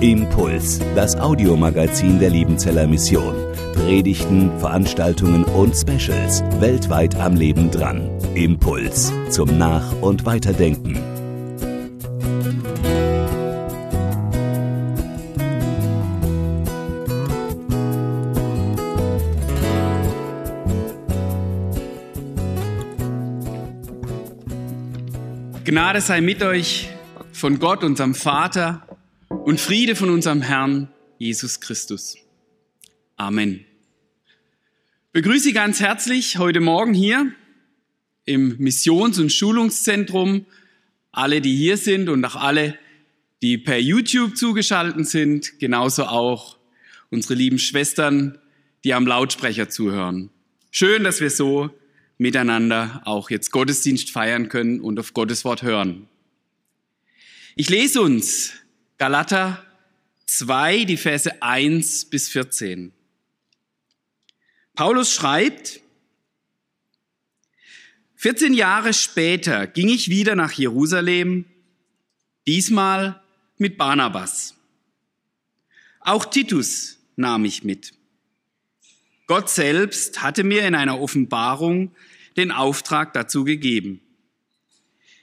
Impuls, das Audiomagazin der Liebenzeller Mission. Predigten, Veranstaltungen und Specials weltweit am Leben dran. Impuls zum Nach- und Weiterdenken. Gnade sei mit euch von Gott, unserem Vater, und Friede von unserem Herrn Jesus Christus. Amen. Begrüße Sie ganz herzlich heute Morgen hier im Missions- und Schulungszentrum, alle, die hier sind und auch alle, die per YouTube zugeschaltet sind, genauso auch unsere lieben Schwestern, die am Lautsprecher zuhören. Schön, dass wir so miteinander auch jetzt Gottesdienst feiern können und auf Gottes Wort hören. Ich lese uns Galater 2, die Verse 1 bis 14. Paulus schreibt, 14 Jahre später ging ich wieder nach Jerusalem, diesmal mit Barnabas. Auch Titus nahm ich mit. Gott selbst hatte mir in einer Offenbarung den Auftrag dazu gegeben.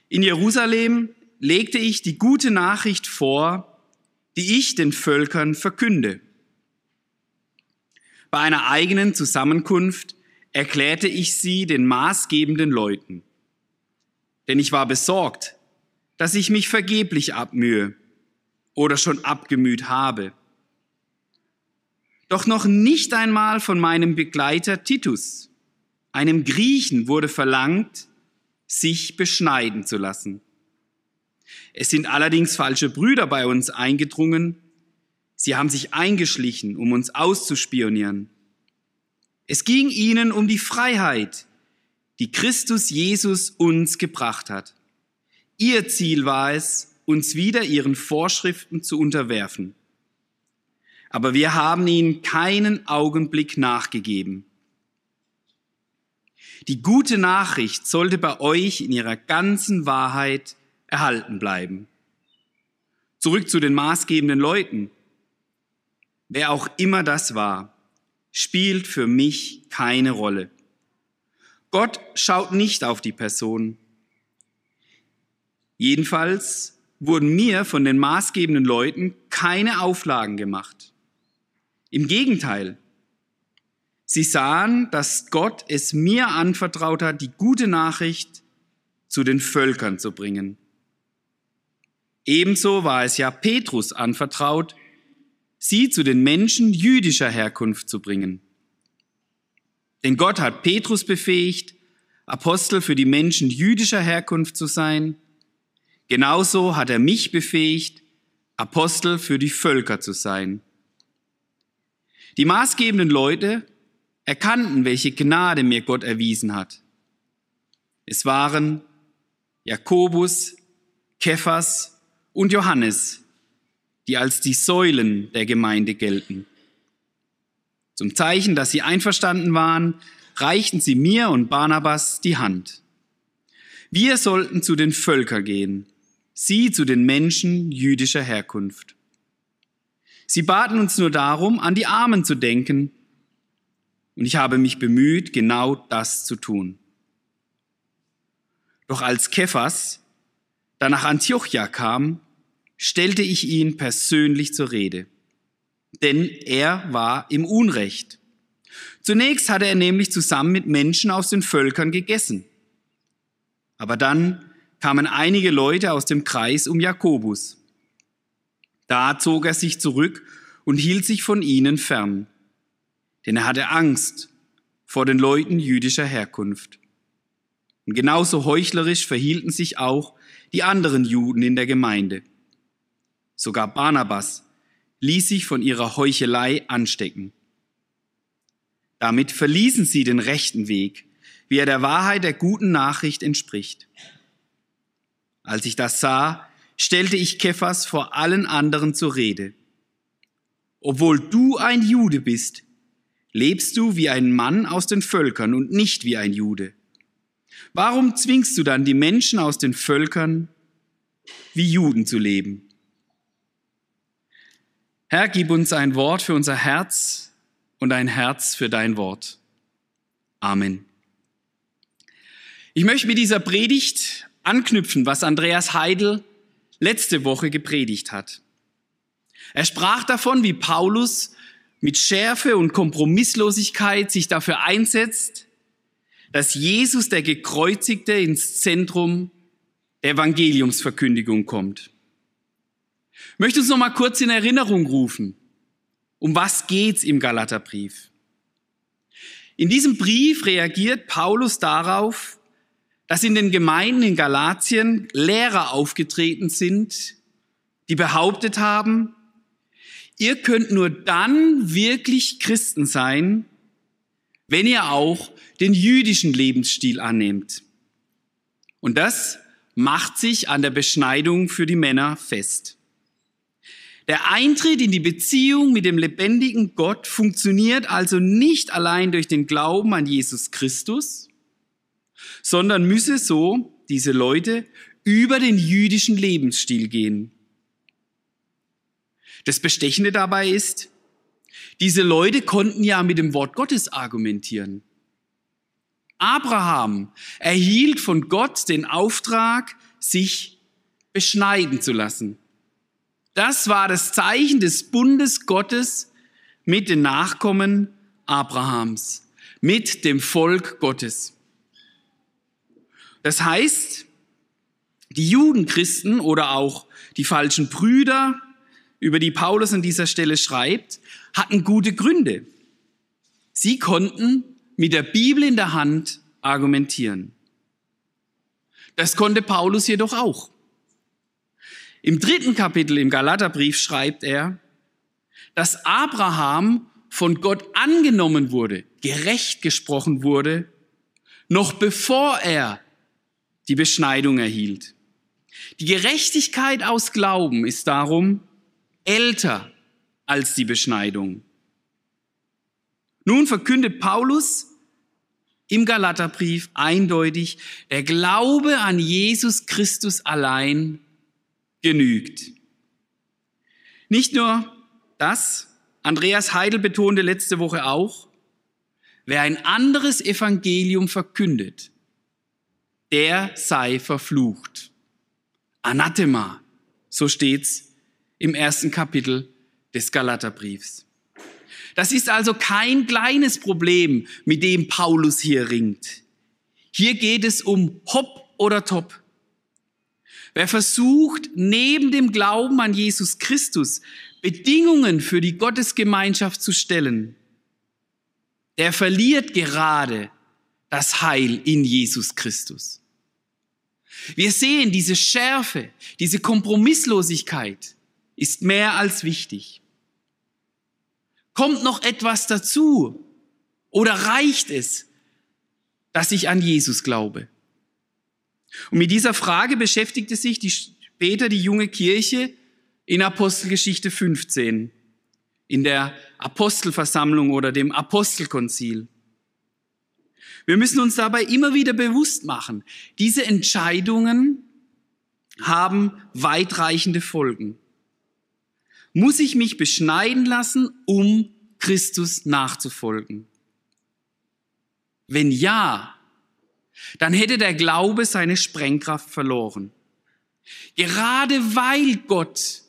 In Jerusalem legte ich die gute Nachricht vor, die ich den Völkern verkünde. Bei einer eigenen Zusammenkunft erklärte ich sie den maßgebenden Leuten. Denn ich war besorgt, dass ich mich vergeblich abmühe oder schon abgemüht habe. Doch noch nicht einmal von meinem Begleiter Titus, einem Griechen, wurde verlangt, sich beschneiden zu lassen. Es sind allerdings falsche Brüder bei uns eingedrungen. Sie haben sich eingeschlichen, um uns auszuspionieren. Es ging ihnen um die Freiheit, die Christus Jesus uns gebracht hat. Ihr Ziel war es, uns wieder ihren Vorschriften zu unterwerfen. Aber wir haben ihnen keinen Augenblick nachgegeben. Die gute Nachricht sollte bei euch in ihrer ganzen Wahrheit erhalten bleiben. Zurück zu den maßgebenden Leuten. Wer auch immer das war, spielt für mich keine Rolle. Gott schaut nicht auf die Person. Jedenfalls wurden mir von den maßgebenden Leuten keine Auflagen gemacht. Im Gegenteil, sie sahen, dass Gott es mir anvertraut hat, die gute Nachricht zu den Völkern zu bringen. Ebenso war es ja Petrus anvertraut, sie zu den Menschen jüdischer Herkunft zu bringen. Denn Gott hat Petrus befähigt, Apostel für die Menschen jüdischer Herkunft zu sein. Genauso hat er mich befähigt, Apostel für die Völker zu sein. Die maßgebenden Leute erkannten, welche Gnade mir Gott erwiesen hat. Es waren Jakobus, Kephas und Johannes, die als die Säulen der Gemeinde gelten. Zum Zeichen, dass sie einverstanden waren, reichten sie mir und Barnabas die Hand. Wir sollten zu den Völkern gehen, sie zu den Menschen jüdischer Herkunft. Sie baten uns nur darum, an die Armen zu denken, und ich habe mich bemüht, genau das zu tun. Doch als Kephas, da nach Antiochia kam, stellte ich ihn persönlich zur Rede. Denn er war im Unrecht. Zunächst hatte er nämlich zusammen mit Menschen aus den Völkern gegessen. Aber dann kamen einige Leute aus dem Kreis um Jakobus. Da zog er sich zurück und hielt sich von ihnen fern, denn er hatte Angst vor den Leuten jüdischer Herkunft. Und genauso heuchlerisch verhielten sich auch die anderen Juden in der Gemeinde. Sogar Barnabas ließ sich von ihrer Heuchelei anstecken. Damit verließen sie den rechten Weg, wie er der Wahrheit der guten Nachricht entspricht. Als ich das sah, stellte ich Kephas vor allen anderen zur Rede. Obwohl du ein Jude bist, lebst du wie ein Mann aus den Völkern und nicht wie ein Jude. Warum zwingst du dann die Menschen aus den Völkern, wie Juden zu leben? Herr, gib uns ein Wort für unser Herz und ein Herz für dein Wort. Amen. Ich möchte mit dieser Predigt anknüpfen, was Andreas Heidel letzte Woche gepredigt hat. Er sprach davon, wie Paulus mit Schärfe und Kompromisslosigkeit sich dafür einsetzt, dass Jesus, der Gekreuzigte, ins Zentrum der Evangeliumsverkündigung kommt. Ich möchte uns noch mal kurz in Erinnerung rufen. Um was geht's im Galaterbrief? In diesem Brief reagiert Paulus darauf, dass in den Gemeinden in Galatien Lehrer aufgetreten sind, die behauptet haben, ihr könnt nur dann wirklich Christen sein, wenn ihr auch den jüdischen Lebensstil annehmt. Und das macht sich an der Beschneidung für die Männer fest. Der Eintritt in die Beziehung mit dem lebendigen Gott funktioniert also nicht allein durch den Glauben an Jesus Christus, sondern müsse so diese Leute über den jüdischen Lebensstil gehen. Das Bestechende dabei ist, diese Leute konnten ja mit dem Wort Gottes argumentieren. Abraham erhielt von Gott den Auftrag, sich beschneiden zu lassen. Das war das Zeichen des Bundes Gottes mit den Nachkommen Abrahams, mit dem Volk Gottes. Das heißt, die Judenchristen oder auch die falschen Brüder, über die Paulus an dieser Stelle schreibt, hatten gute Gründe. Sie konnten mit der Bibel in der Hand argumentieren. Das konnte Paulus jedoch auch. Im dritten Kapitel im Galaterbrief schreibt er, dass Abraham von Gott angenommen wurde, gerecht gesprochen wurde, noch bevor er die Beschneidung erhielt. Die Gerechtigkeit aus Glauben ist darum älter als die Beschneidung. Nun verkündet Paulus im Galaterbrief eindeutig, der Glaube an Jesus Christus allein genügt. Nicht nur das, Andreas Heidel betonte letzte Woche auch, wer ein anderes Evangelium verkündet, der sei verflucht. Anathema, so steht's im ersten Kapitel des Galaterbriefs. Das ist also kein kleines Problem, mit dem Paulus hier ringt. Hier geht es um Hopp oder Top. Wer versucht, neben dem Glauben an Jesus Christus Bedingungen für die Gottesgemeinschaft zu stellen, der verliert gerade das Heil in Jesus Christus. Wir sehen, diese Schärfe, diese Kompromisslosigkeit ist mehr als wichtig. Kommt noch etwas dazu? Oder reicht es, dass ich an Jesus glaube? Und mit dieser Frage beschäftigte sich die, später die junge Kirche in Apostelgeschichte 15, in der Apostelversammlung oder dem Apostelkonzil. Wir müssen uns dabei immer wieder bewusst machen, diese Entscheidungen haben weitreichende Folgen. Muss ich mich beschneiden lassen, um Christus nachzufolgen? Wenn ja, dann hätte der Glaube seine Sprengkraft verloren. Gerade weil Gott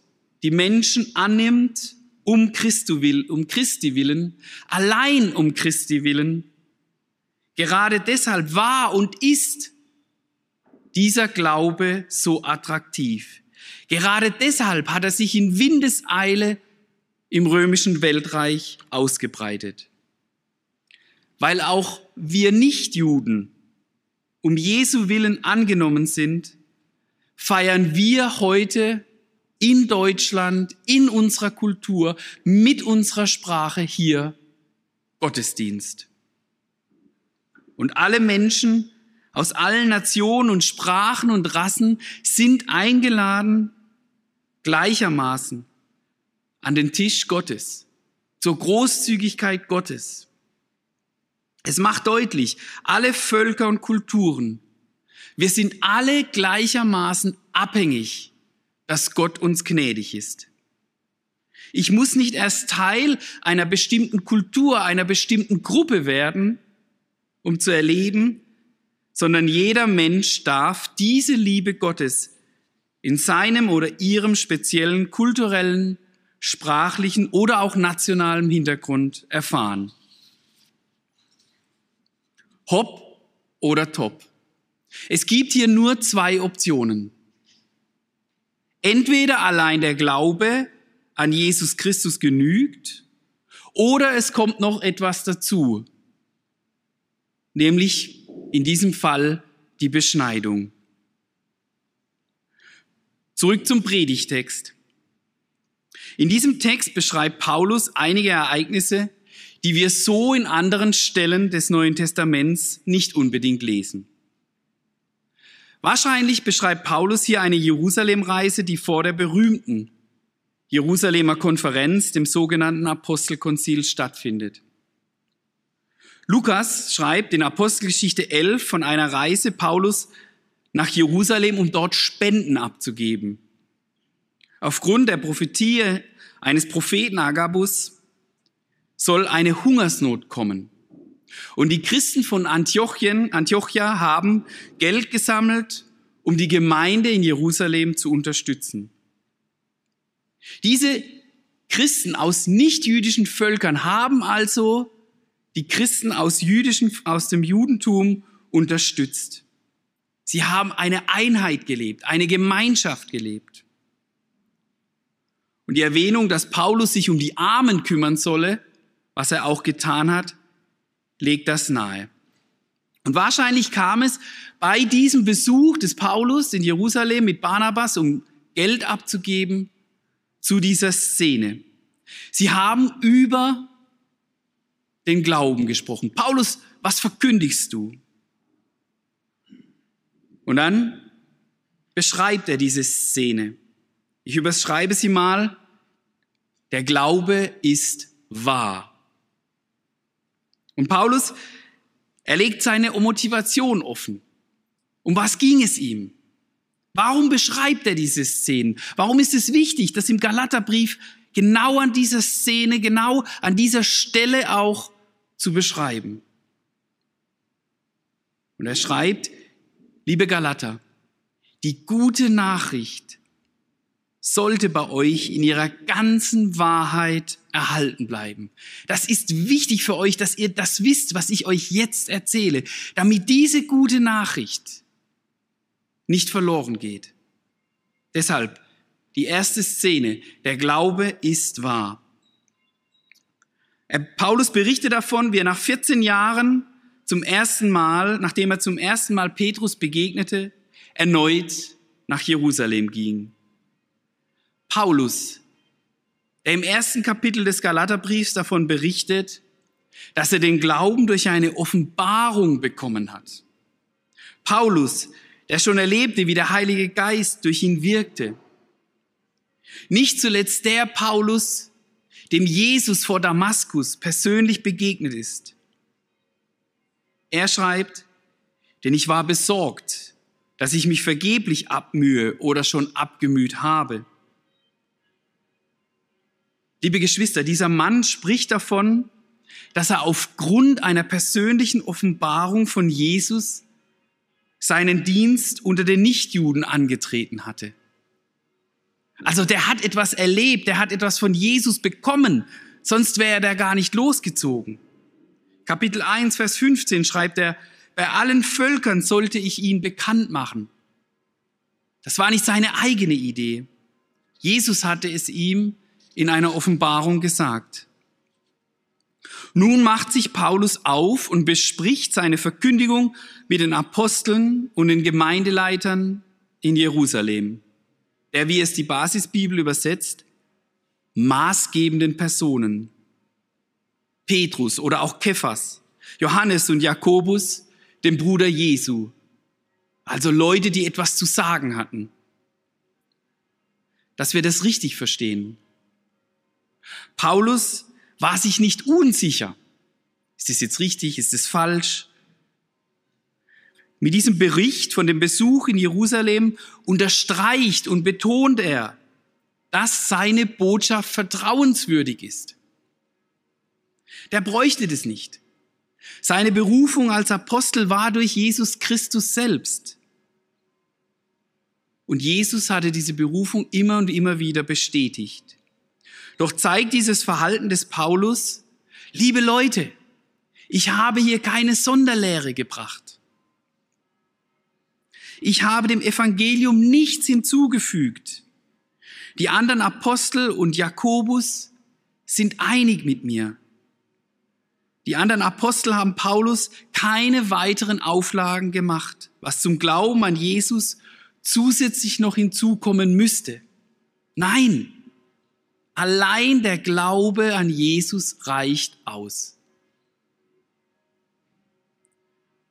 die Menschen annimmt, um Christi, will, um Christi willen, allein um Christi willen, gerade deshalb war und ist dieser Glaube so attraktiv. Gerade deshalb hat er sich in Windeseile im römischen Weltreich ausgebreitet. Weil auch wir Nichtjuden um Jesu Willen angenommen sind, feiern wir heute in Deutschland, in unserer Kultur, mit unserer Sprache hier Gottesdienst. Und alle Menschen aus allen Nationen und Sprachen und Rassen sind eingeladen, gleichermaßen an den Tisch Gottes, zur Großzügigkeit Gottes. Es macht deutlich, alle Völker und Kulturen, wir sind alle gleichermaßen abhängig, dass Gott uns gnädig ist. Ich muss nicht erst Teil einer bestimmten Kultur, einer bestimmten Gruppe werden, um zu erleben, sondern jeder Mensch darf diese Liebe Gottes in seinem oder ihrem speziellen kulturellen, sprachlichen oder auch nationalen Hintergrund erfahren. Hopp oder top. Es gibt hier nur zwei Optionen. Entweder allein der Glaube an Jesus Christus genügt oder es kommt noch etwas dazu, nämlich in diesem Fall die Beschneidung. Zurück zum Predigtext. In diesem Text beschreibt Paulus einige Ereignisse, die wir so in anderen Stellen des Neuen Testaments nicht unbedingt lesen. Wahrscheinlich beschreibt Paulus hier eine Jerusalemreise, die vor der berühmten Jerusalemer Konferenz, dem sogenannten Apostelkonzil, stattfindet. Lukas schreibt in Apostelgeschichte 11 von einer Reise Paulus nach Jerusalem, um dort Spenden abzugeben. Aufgrund der Prophetie eines Propheten Agabus soll eine Hungersnot kommen. Und die Christen von Antiochien, Antiochia haben Geld gesammelt, um die Gemeinde in Jerusalem zu unterstützen. Diese Christen aus nichtjüdischen Völkern haben also die Christen aus, jüdischen, aus dem Judentum unterstützt. Sie haben eine Einheit gelebt, eine Gemeinschaft gelebt. Und die Erwähnung, dass Paulus sich um die Armen kümmern solle, was er auch getan hat, legt das nahe. Und wahrscheinlich kam es bei diesem Besuch des Paulus in Jerusalem mit Barnabas, um Geld abzugeben, zu dieser Szene. Sie haben über den Glauben gesprochen. Paulus, was verkündigst du? Und dann beschreibt er diese Szene. Ich überschreibe sie mal. Der Glaube ist wahr. Und Paulus, er legt seine Motivation offen. Um was ging es ihm? Warum beschreibt er diese Szenen? Warum ist es wichtig, dass im Galaterbrief genau an dieser Szene, genau an dieser Stelle auch zu beschreiben? Und er schreibt, liebe Galater, die gute Nachricht sollte bei euch in ihrer ganzen Wahrheit erhalten bleiben. Das ist wichtig für euch, dass ihr das wisst, was ich euch jetzt erzähle, damit diese gute Nachricht nicht verloren geht. Deshalb die erste Szene, der Glaube ist wahr. Paulus berichtet davon, wie er nach 14 Jahren zum ersten Mal, nachdem er zum ersten Mal Petrus begegnete, erneut nach Jerusalem ging. Paulus, der im ersten Kapitel des Galaterbriefs davon berichtet, dass er den Glauben durch eine Offenbarung bekommen hat. Paulus, der schon erlebte, wie der Heilige Geist durch ihn wirkte. Nicht zuletzt der Paulus, dem Jesus vor Damaskus persönlich begegnet ist. Er schreibt, denn ich war besorgt, dass ich mich vergeblich abmühe oder schon abgemüht habe. Liebe Geschwister, dieser Mann spricht davon, dass er aufgrund einer persönlichen Offenbarung von Jesus seinen Dienst unter den Nichtjuden angetreten hatte. Also der hat etwas erlebt, der hat etwas von Jesus bekommen, sonst wäre er da gar nicht losgezogen. Kapitel 1, Vers 15 schreibt er, bei allen Völkern sollte ich ihn bekannt machen. Das war nicht seine eigene Idee. Jesus hatte es ihm in einer Offenbarung gesagt. Nun macht sich Paulus auf und bespricht seine Verkündigung mit den Aposteln und den Gemeindeleitern in Jerusalem, der, wie es die Basisbibel übersetzt, maßgebenden Personen. Petrus oder auch Kephas, Johannes und Jakobus, dem Bruder Jesu. Also Leute, die etwas zu sagen hatten. Dass wir das richtig verstehen. Paulus war sich nicht unsicher. Ist das jetzt richtig? Ist es falsch? Mit diesem Bericht von dem Besuch in Jerusalem unterstreicht und betont er, dass seine Botschaft vertrauenswürdig ist. Der bräuchte das nicht. Seine Berufung als Apostel war durch Jesus Christus selbst. Und Jesus hatte diese Berufung immer und immer wieder bestätigt. Doch zeigt dieses Verhalten des Paulus, liebe Leute, ich habe hier keine Sonderlehre gebracht. Ich habe dem Evangelium nichts hinzugefügt. Die anderen Apostel und Jakobus sind einig mit mir. Die anderen Apostel haben Paulus keine weiteren Auflagen gemacht, was zum Glauben an Jesus zusätzlich noch hinzukommen müsste. Nein, allein der Glaube an Jesus reicht aus.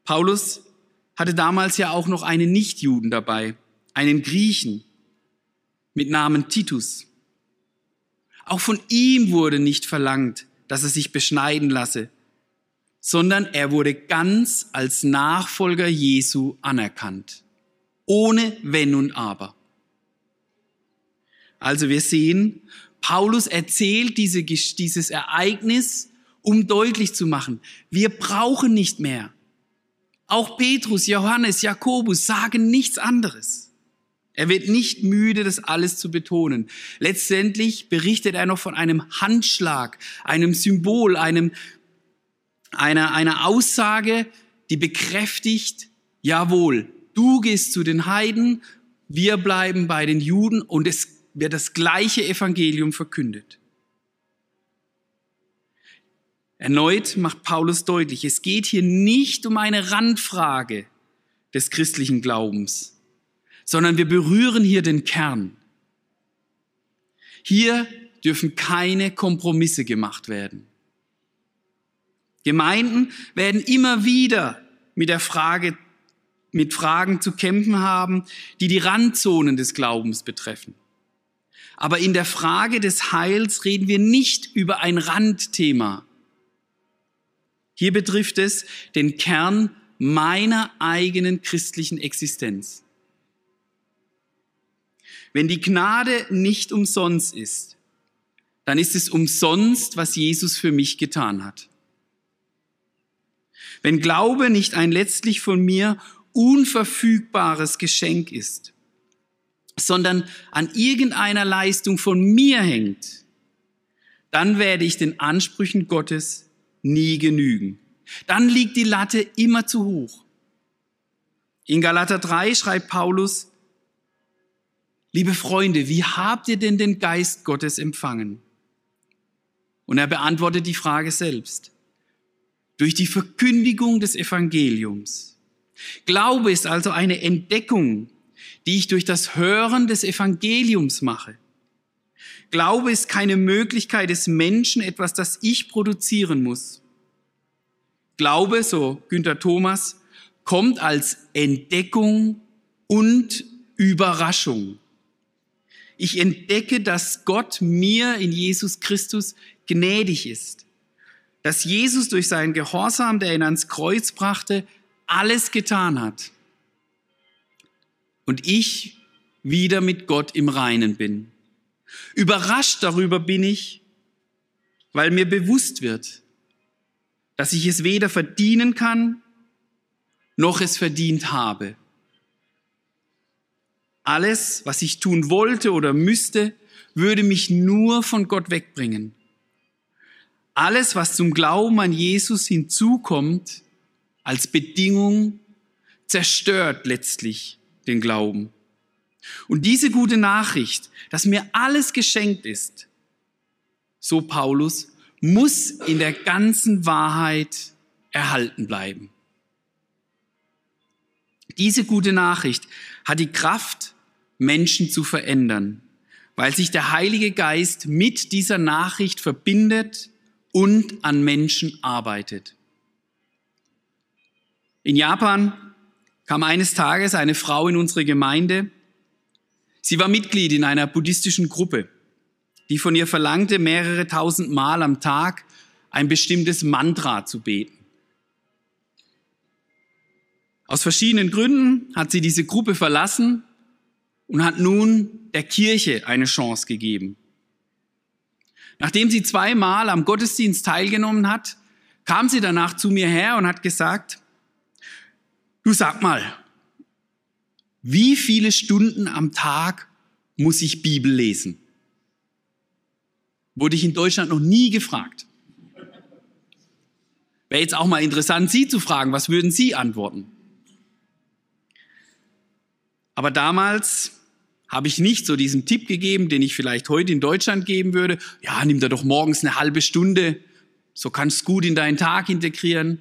Paulus hatte damals ja auch noch einen Nichtjuden dabei, einen Griechen mit Namen Titus. Auch von ihm wurde nicht verlangt, dass er sich beschneiden lasse, sondern er wurde ganz als Nachfolger Jesu anerkannt, ohne Wenn und Aber. Also wir sehen, Paulus erzählt diese, dieses Ereignis, um deutlich zu machen, wir brauchen nicht mehr. Auch Petrus, Johannes, Jakobus sagen nichts anderes. Er wird nicht müde, das alles zu betonen. Letztendlich berichtet er noch von einem Handschlag, einem Symbol, einem einer, einer Aussage, die bekräftigt, jawohl, du gehst zu den Heiden, wir bleiben bei den Juden und es wird das gleiche Evangelium verkündet. Erneut macht Paulus deutlich, es geht hier nicht um eine Randfrage des christlichen Glaubens, sondern wir berühren hier den Kern. Hier dürfen keine Kompromisse gemacht werden. Gemeinden werden immer wieder mit der Frage, mit Fragen zu kämpfen haben, die die Randzonen des Glaubens betreffen. Aber in der Frage des Heils reden wir nicht über ein Randthema. Hier betrifft es den Kern meiner eigenen christlichen Existenz. Wenn die Gnade nicht umsonst ist, dann ist es umsonst, was Jesus für mich getan hat. Wenn Glaube nicht ein letztlich von mir unverfügbares Geschenk ist, sondern an irgendeiner Leistung von mir hängt, dann werde ich den Ansprüchen Gottes nie genügen. Dann liegt die Latte immer zu hoch. In Galater 3 schreibt Paulus, liebe Freunde, wie habt ihr denn den Geist Gottes empfangen? Und er beantwortet die Frage selbst durch die Verkündigung des Evangeliums. Glaube ist also eine Entdeckung, die ich durch das Hören des Evangeliums mache. Glaube ist keine Möglichkeit des Menschen, etwas, das ich produzieren muss. Glaube, so Günther Thomas, kommt als Entdeckung und Überraschung. Ich entdecke, dass Gott mir in Jesus Christus gnädig ist dass Jesus durch seinen Gehorsam, der ihn ans Kreuz brachte, alles getan hat. Und ich wieder mit Gott im Reinen bin. Überrascht darüber bin ich, weil mir bewusst wird, dass ich es weder verdienen kann, noch es verdient habe. Alles, was ich tun wollte oder müsste, würde mich nur von Gott wegbringen. Alles, was zum Glauben an Jesus hinzukommt, als Bedingung, zerstört letztlich den Glauben. Und diese gute Nachricht, dass mir alles geschenkt ist, so Paulus, muss in der ganzen Wahrheit erhalten bleiben. Diese gute Nachricht hat die Kraft, Menschen zu verändern, weil sich der Heilige Geist mit dieser Nachricht verbindet und an Menschen arbeitet. In Japan kam eines Tages eine Frau in unsere Gemeinde. Sie war Mitglied in einer buddhistischen Gruppe, die von ihr verlangte, mehrere tausend Mal am Tag ein bestimmtes Mantra zu beten. Aus verschiedenen Gründen hat sie diese Gruppe verlassen und hat nun der Kirche eine Chance gegeben. Nachdem sie zweimal am Gottesdienst teilgenommen hat, kam sie danach zu mir her und hat gesagt, du sag mal, wie viele Stunden am Tag muss ich Bibel lesen? Wurde ich in Deutschland noch nie gefragt. Wäre jetzt auch mal interessant, Sie zu fragen, was würden Sie antworten? Aber damals habe ich nicht so diesen Tipp gegeben, den ich vielleicht heute in Deutschland geben würde. Ja, nimm da doch morgens eine halbe Stunde, so kannst du gut in deinen Tag integrieren.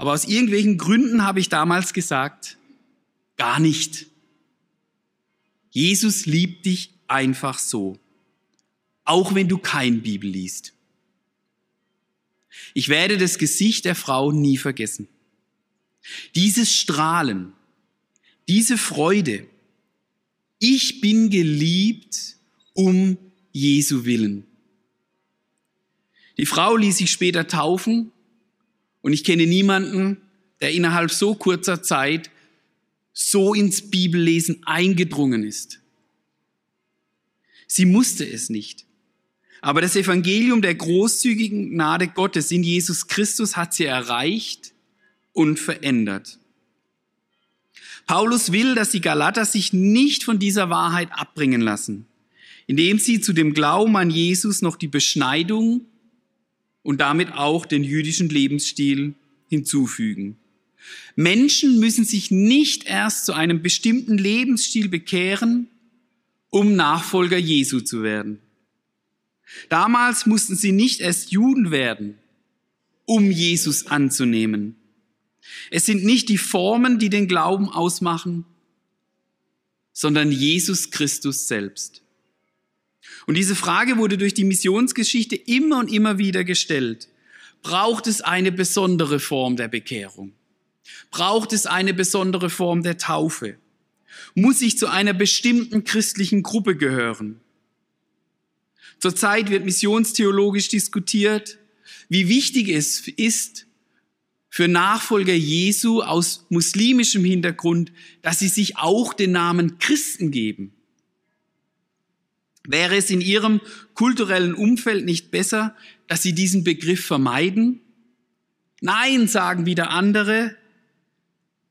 Aber aus irgendwelchen Gründen habe ich damals gesagt, gar nicht. Jesus liebt dich einfach so, auch wenn du kein Bibel liest. Ich werde das Gesicht der Frau nie vergessen. Dieses Strahlen, diese Freude, ich bin geliebt um Jesu willen. Die Frau ließ sich später taufen und ich kenne niemanden, der innerhalb so kurzer Zeit so ins Bibellesen eingedrungen ist. Sie musste es nicht. Aber das Evangelium der großzügigen Gnade Gottes in Jesus Christus hat sie erreicht und verändert. Paulus will, dass die Galater sich nicht von dieser Wahrheit abbringen lassen, indem sie zu dem Glauben an Jesus noch die Beschneidung und damit auch den jüdischen Lebensstil hinzufügen. Menschen müssen sich nicht erst zu einem bestimmten Lebensstil bekehren, um Nachfolger Jesu zu werden. Damals mussten sie nicht erst Juden werden, um Jesus anzunehmen. Es sind nicht die Formen, die den Glauben ausmachen, sondern Jesus Christus selbst. Und diese Frage wurde durch die Missionsgeschichte immer und immer wieder gestellt. Braucht es eine besondere Form der Bekehrung? Braucht es eine besondere Form der Taufe? Muss ich zu einer bestimmten christlichen Gruppe gehören? Zurzeit wird missionstheologisch diskutiert, wie wichtig es ist für Nachfolger Jesu aus muslimischem Hintergrund, dass sie sich auch den Namen Christen geben. Wäre es in ihrem kulturellen Umfeld nicht besser, dass sie diesen Begriff vermeiden? Nein, sagen wieder andere,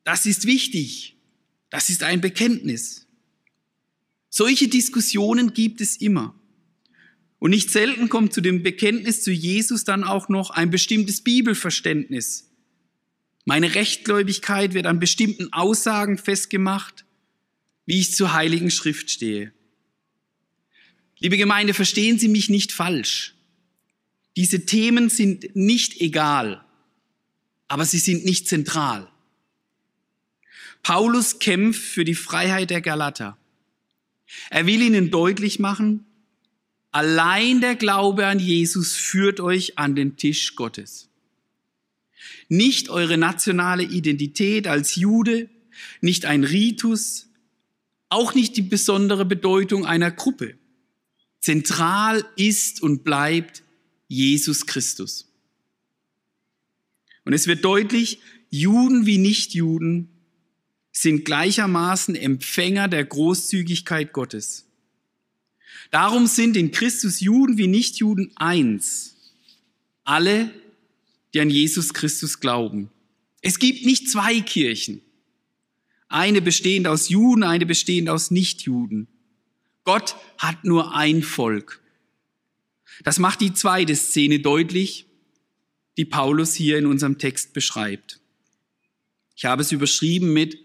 das ist wichtig, das ist ein Bekenntnis. Solche Diskussionen gibt es immer. Und nicht selten kommt zu dem Bekenntnis zu Jesus dann auch noch ein bestimmtes Bibelverständnis. Meine Rechtgläubigkeit wird an bestimmten Aussagen festgemacht, wie ich zur Heiligen Schrift stehe. Liebe Gemeinde, verstehen Sie mich nicht falsch. Diese Themen sind nicht egal, aber sie sind nicht zentral. Paulus kämpft für die Freiheit der Galater. Er will ihnen deutlich machen, Allein der Glaube an Jesus führt euch an den Tisch Gottes. Nicht eure nationale Identität als Jude, nicht ein Ritus, auch nicht die besondere Bedeutung einer Gruppe. Zentral ist und bleibt Jesus Christus. Und es wird deutlich, Juden wie Nichtjuden sind gleichermaßen Empfänger der Großzügigkeit Gottes. Darum sind in Christus Juden wie Nichtjuden eins. Alle, die an Jesus Christus glauben. Es gibt nicht zwei Kirchen. Eine bestehend aus Juden, eine bestehend aus Nichtjuden. Gott hat nur ein Volk. Das macht die zweite Szene deutlich, die Paulus hier in unserem Text beschreibt. Ich habe es überschrieben mit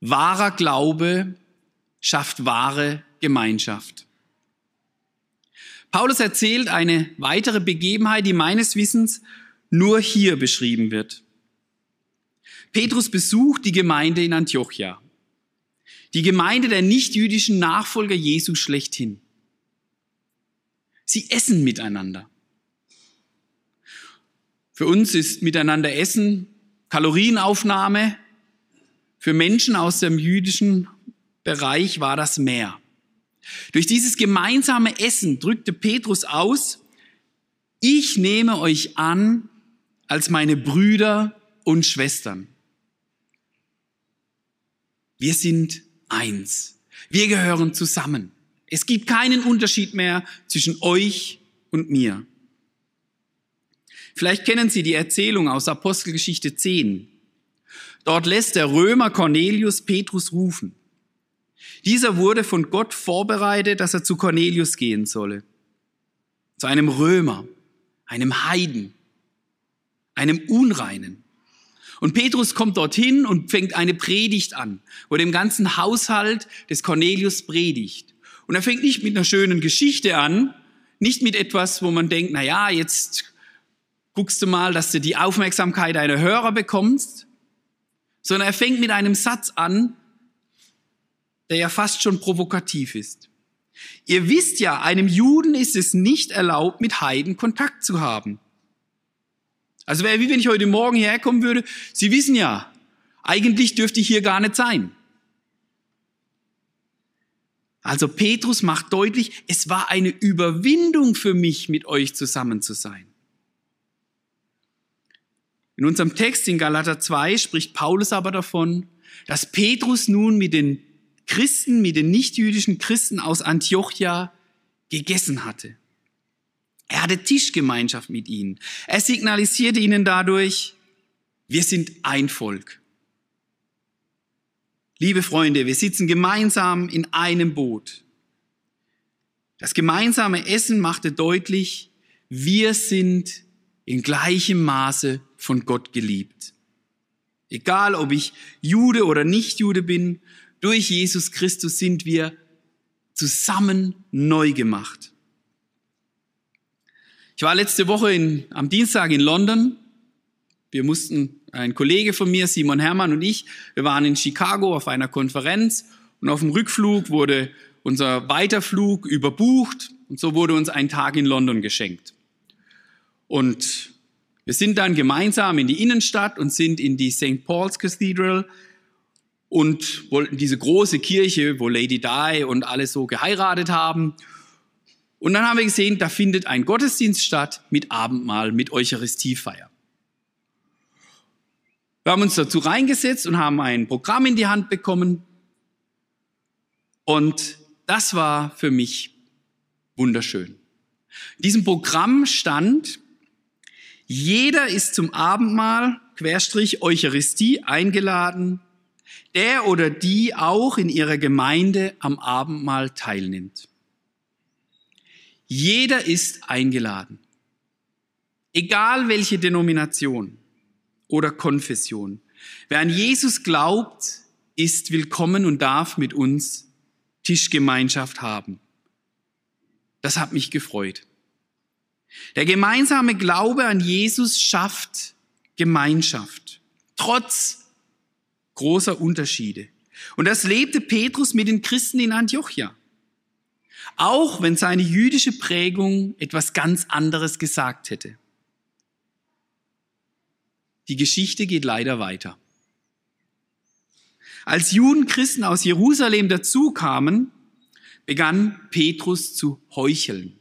wahrer Glaube schafft wahre Gemeinschaft. Paulus erzählt eine weitere Begebenheit, die meines Wissens nur hier beschrieben wird. Petrus besucht die Gemeinde in Antiochia, die Gemeinde der nichtjüdischen Nachfolger Jesu schlechthin. Sie essen miteinander. Für uns ist miteinander Essen Kalorienaufnahme. Für Menschen aus dem jüdischen Bereich war das mehr. Durch dieses gemeinsame Essen drückte Petrus aus, ich nehme euch an als meine Brüder und Schwestern. Wir sind eins. Wir gehören zusammen. Es gibt keinen Unterschied mehr zwischen euch und mir. Vielleicht kennen Sie die Erzählung aus Apostelgeschichte 10. Dort lässt der Römer Cornelius Petrus rufen. Dieser wurde von Gott vorbereitet, dass er zu Cornelius gehen solle. Zu einem Römer, einem Heiden, einem Unreinen. Und Petrus kommt dorthin und fängt eine Predigt an, wo dem ganzen Haushalt des Cornelius predigt. Und er fängt nicht mit einer schönen Geschichte an, nicht mit etwas, wo man denkt, na ja, jetzt guckst du mal, dass du die Aufmerksamkeit deiner Hörer bekommst, sondern er fängt mit einem Satz an, der ja fast schon provokativ ist. Ihr wisst ja, einem Juden ist es nicht erlaubt, mit Heiden Kontakt zu haben. Also wäre wie wenn ich heute Morgen hierher kommen würde. Sie wissen ja, eigentlich dürfte ich hier gar nicht sein. Also Petrus macht deutlich, es war eine Überwindung für mich, mit euch zusammen zu sein. In unserem Text in Galater 2 spricht Paulus aber davon, dass Petrus nun mit den Christen, mit den nichtjüdischen Christen aus Antiochia gegessen hatte. Er hatte Tischgemeinschaft mit ihnen. Er signalisierte ihnen dadurch, wir sind ein Volk. Liebe Freunde, wir sitzen gemeinsam in einem Boot. Das gemeinsame Essen machte deutlich, wir sind in gleichem Maße von Gott geliebt. Egal, ob ich Jude oder nicht Jude bin, durch Jesus Christus sind wir zusammen neu gemacht. Ich war letzte Woche in, am Dienstag in London. Wir mussten, ein Kollege von mir, Simon Hermann und ich, wir waren in Chicago auf einer Konferenz und auf dem Rückflug wurde unser Weiterflug überbucht und so wurde uns ein Tag in London geschenkt. Und wir sind dann gemeinsam in die Innenstadt und sind in die St. Paul's Cathedral und wollten diese große Kirche, wo Lady Di und alle so geheiratet haben. Und dann haben wir gesehen, da findet ein Gottesdienst statt mit Abendmahl, mit Eucharistiefeier. Wir haben uns dazu reingesetzt und haben ein Programm in die Hand bekommen. Und das war für mich wunderschön. In diesem Programm stand, jeder ist zum Abendmahl, Querstrich Eucharistie, eingeladen, der oder die auch in ihrer Gemeinde am Abendmahl teilnimmt. Jeder ist eingeladen. Egal welche Denomination oder Konfession. Wer an Jesus glaubt, ist willkommen und darf mit uns Tischgemeinschaft haben. Das hat mich gefreut. Der gemeinsame Glaube an Jesus schafft Gemeinschaft, trotz großer Unterschiede. Und das lebte Petrus mit den Christen in Antiochia. Auch wenn seine jüdische Prägung etwas ganz anderes gesagt hätte. Die Geschichte geht leider weiter. Als Judenchristen aus Jerusalem dazukamen, begann Petrus zu heucheln.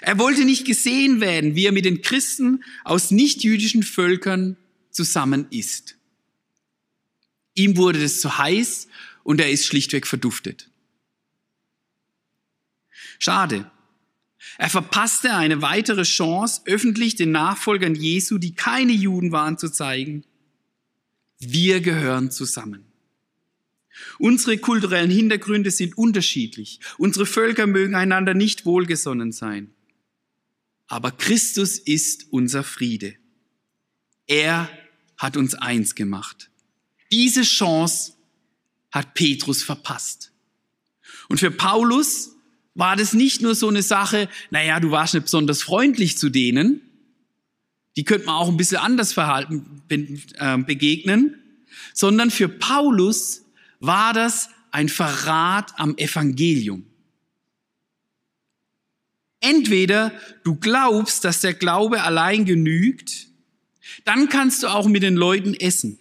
Er wollte nicht gesehen werden, wie er mit den Christen aus nichtjüdischen Völkern zusammen ist. Ihm wurde es zu heiß und er ist schlichtweg verduftet. Schade. Er verpasste eine weitere Chance, öffentlich den Nachfolgern Jesu, die keine Juden waren, zu zeigen, wir gehören zusammen. Unsere kulturellen Hintergründe sind unterschiedlich. Unsere Völker mögen einander nicht wohlgesonnen sein. Aber Christus ist unser Friede. Er hat uns eins gemacht. Diese Chance hat Petrus verpasst. Und für Paulus war das nicht nur so eine Sache, naja, du warst nicht besonders freundlich zu denen, die könnte man auch ein bisschen anders verhalten, äh, begegnen, sondern für Paulus war das ein Verrat am Evangelium. Entweder du glaubst, dass der Glaube allein genügt, dann kannst du auch mit den Leuten essen,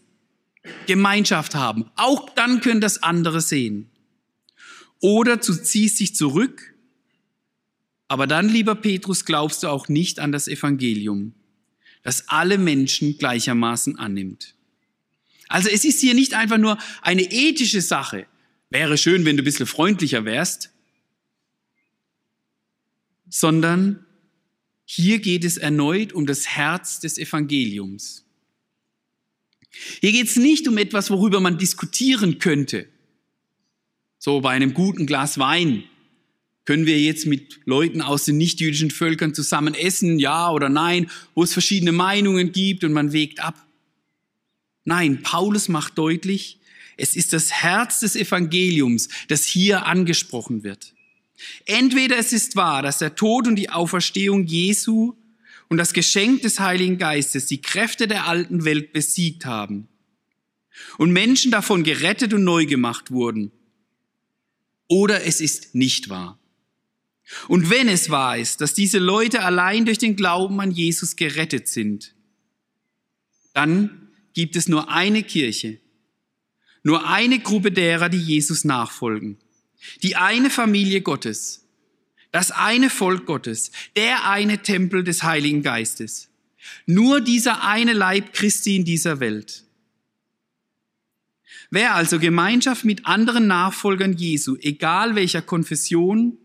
Gemeinschaft haben. Auch dann können das andere sehen. Oder du ziehst dich zurück. Aber dann, lieber Petrus, glaubst du auch nicht an das Evangelium, das alle Menschen gleichermaßen annimmt. Also es ist hier nicht einfach nur eine ethische Sache. wäre schön, wenn du ein bisschen freundlicher wärst, sondern hier geht es erneut um das Herz des Evangeliums. Hier geht es nicht um etwas, worüber man diskutieren könnte. So bei einem guten Glas Wein können wir jetzt mit Leuten aus den nichtjüdischen Völkern zusammen essen, ja oder nein, wo es verschiedene Meinungen gibt und man wägt ab. Nein, Paulus macht deutlich, es ist das Herz des Evangeliums, das hier angesprochen wird. Entweder es ist wahr, dass der Tod und die Auferstehung Jesu und das Geschenk des Heiligen Geistes die Kräfte der alten Welt besiegt haben und Menschen davon gerettet und neu gemacht wurden. Oder es ist nicht wahr. Und wenn es wahr ist, dass diese Leute allein durch den Glauben an Jesus gerettet sind, dann gibt es nur eine Kirche, nur eine Gruppe derer, die Jesus nachfolgen, die eine Familie Gottes, das eine Volk Gottes, der eine Tempel des Heiligen Geistes, nur dieser eine Leib Christi in dieser Welt. Wer also Gemeinschaft mit anderen Nachfolgern Jesu, egal welcher Konfession,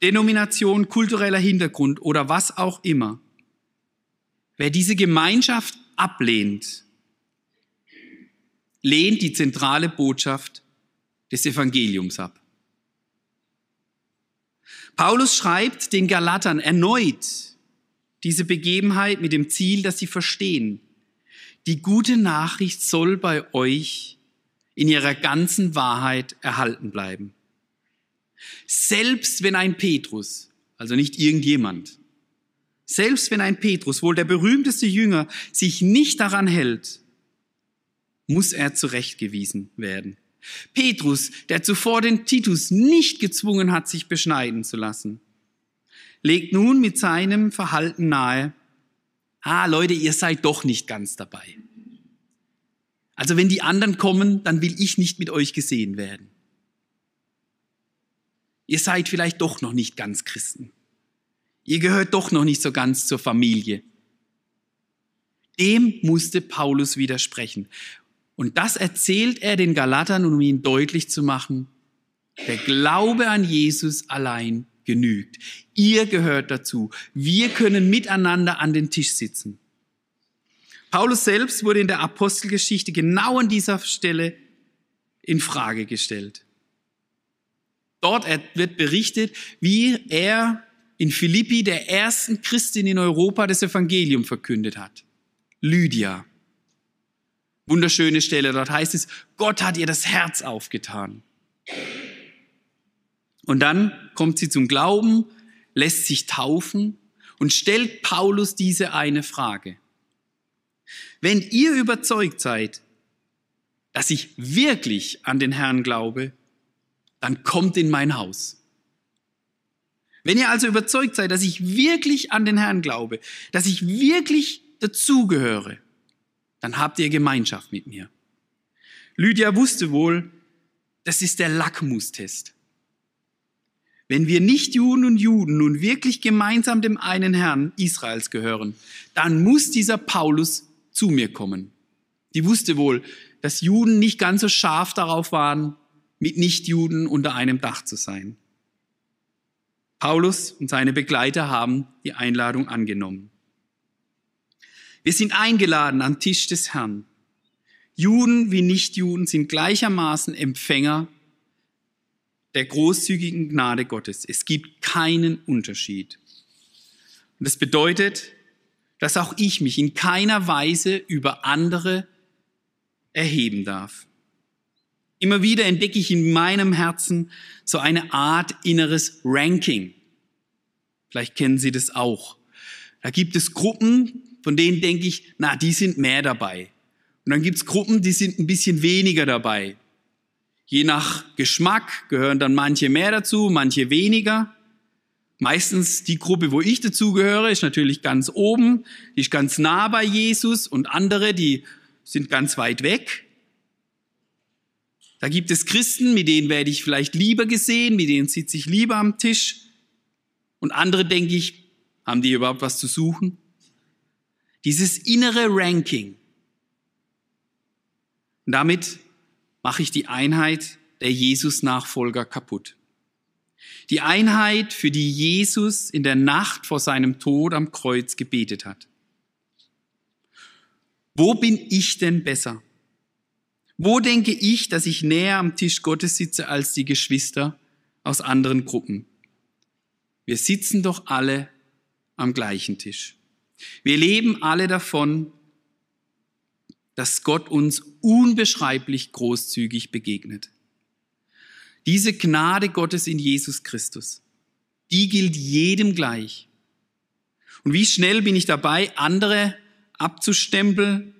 Denomination, kultureller Hintergrund oder was auch immer. Wer diese Gemeinschaft ablehnt, lehnt die zentrale Botschaft des Evangeliums ab. Paulus schreibt den Galatern erneut diese Begebenheit mit dem Ziel, dass sie verstehen, die gute Nachricht soll bei euch in ihrer ganzen Wahrheit erhalten bleiben. Selbst wenn ein Petrus, also nicht irgendjemand, selbst wenn ein Petrus, wohl der berühmteste Jünger, sich nicht daran hält, muss er zurechtgewiesen werden. Petrus, der zuvor den Titus nicht gezwungen hat, sich beschneiden zu lassen, legt nun mit seinem Verhalten nahe, ah Leute, ihr seid doch nicht ganz dabei. Also wenn die anderen kommen, dann will ich nicht mit euch gesehen werden. Ihr seid vielleicht doch noch nicht ganz Christen. Ihr gehört doch noch nicht so ganz zur Familie. Dem musste Paulus widersprechen. Und das erzählt er den Galatern, um ihnen deutlich zu machen, der Glaube an Jesus allein genügt. Ihr gehört dazu. Wir können miteinander an den Tisch sitzen. Paulus selbst wurde in der Apostelgeschichte genau an dieser Stelle in Frage gestellt. Dort wird berichtet, wie er in Philippi der ersten Christin in Europa das Evangelium verkündet hat. Lydia. Wunderschöne Stelle, dort heißt es, Gott hat ihr das Herz aufgetan. Und dann kommt sie zum Glauben, lässt sich taufen und stellt Paulus diese eine Frage. Wenn ihr überzeugt seid, dass ich wirklich an den Herrn glaube, dann kommt in mein Haus. Wenn ihr also überzeugt seid, dass ich wirklich an den Herrn glaube, dass ich wirklich dazugehöre, dann habt ihr Gemeinschaft mit mir. Lydia wusste wohl, das ist der Lackmustest. Wenn wir nicht Juden und Juden nun wirklich gemeinsam dem einen Herrn Israels gehören, dann muss dieser Paulus zu mir kommen. Die wusste wohl, dass Juden nicht ganz so scharf darauf waren, mit Nichtjuden unter einem Dach zu sein. Paulus und seine Begleiter haben die Einladung angenommen. Wir sind eingeladen am Tisch des Herrn. Juden wie Nichtjuden sind gleichermaßen Empfänger der großzügigen Gnade Gottes. Es gibt keinen Unterschied. Und das bedeutet, dass auch ich mich in keiner Weise über andere erheben darf. Immer wieder entdecke ich in meinem Herzen so eine Art inneres Ranking. Vielleicht kennen Sie das auch. Da gibt es Gruppen, von denen denke ich, na, die sind mehr dabei. Und dann gibt es Gruppen, die sind ein bisschen weniger dabei. Je nach Geschmack gehören dann manche mehr dazu, manche weniger. Meistens die Gruppe, wo ich dazugehöre, ist natürlich ganz oben, die ist ganz nah bei Jesus und andere, die sind ganz weit weg. Da gibt es Christen, mit denen werde ich vielleicht lieber gesehen, mit denen sitze ich lieber am Tisch. Und andere denke ich, haben die überhaupt was zu suchen? Dieses innere Ranking. Und damit mache ich die Einheit der Jesus-Nachfolger kaputt. Die Einheit, für die Jesus in der Nacht vor seinem Tod am Kreuz gebetet hat. Wo bin ich denn besser? Wo denke ich, dass ich näher am Tisch Gottes sitze als die Geschwister aus anderen Gruppen? Wir sitzen doch alle am gleichen Tisch. Wir leben alle davon, dass Gott uns unbeschreiblich großzügig begegnet. Diese Gnade Gottes in Jesus Christus, die gilt jedem gleich. Und wie schnell bin ich dabei, andere abzustempeln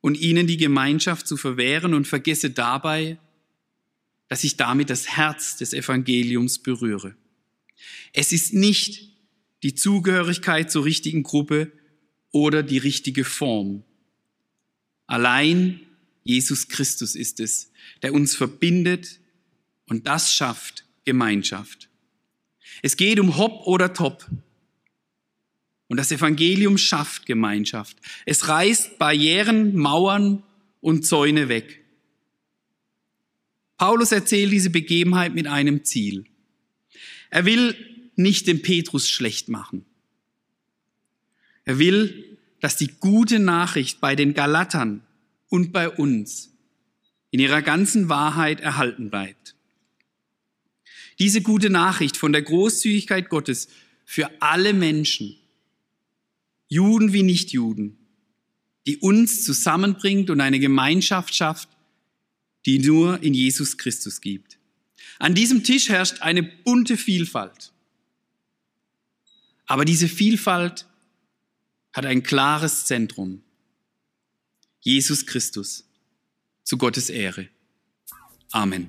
und ihnen die Gemeinschaft zu verwehren und vergesse dabei, dass ich damit das Herz des Evangeliums berühre. Es ist nicht die Zugehörigkeit zur richtigen Gruppe oder die richtige Form. Allein Jesus Christus ist es, der uns verbindet und das schafft Gemeinschaft. Es geht um Hop oder Top. Und das Evangelium schafft Gemeinschaft. Es reißt Barrieren, Mauern und Zäune weg. Paulus erzählt diese Begebenheit mit einem Ziel. Er will nicht den Petrus schlecht machen. Er will, dass die gute Nachricht bei den Galatern und bei uns in ihrer ganzen Wahrheit erhalten bleibt. Diese gute Nachricht von der Großzügigkeit Gottes für alle Menschen, Juden wie Nichtjuden, die uns zusammenbringt und eine Gemeinschaft schafft, die nur in Jesus Christus gibt. An diesem Tisch herrscht eine bunte Vielfalt. Aber diese Vielfalt hat ein klares Zentrum. Jesus Christus. Zu Gottes Ehre. Amen.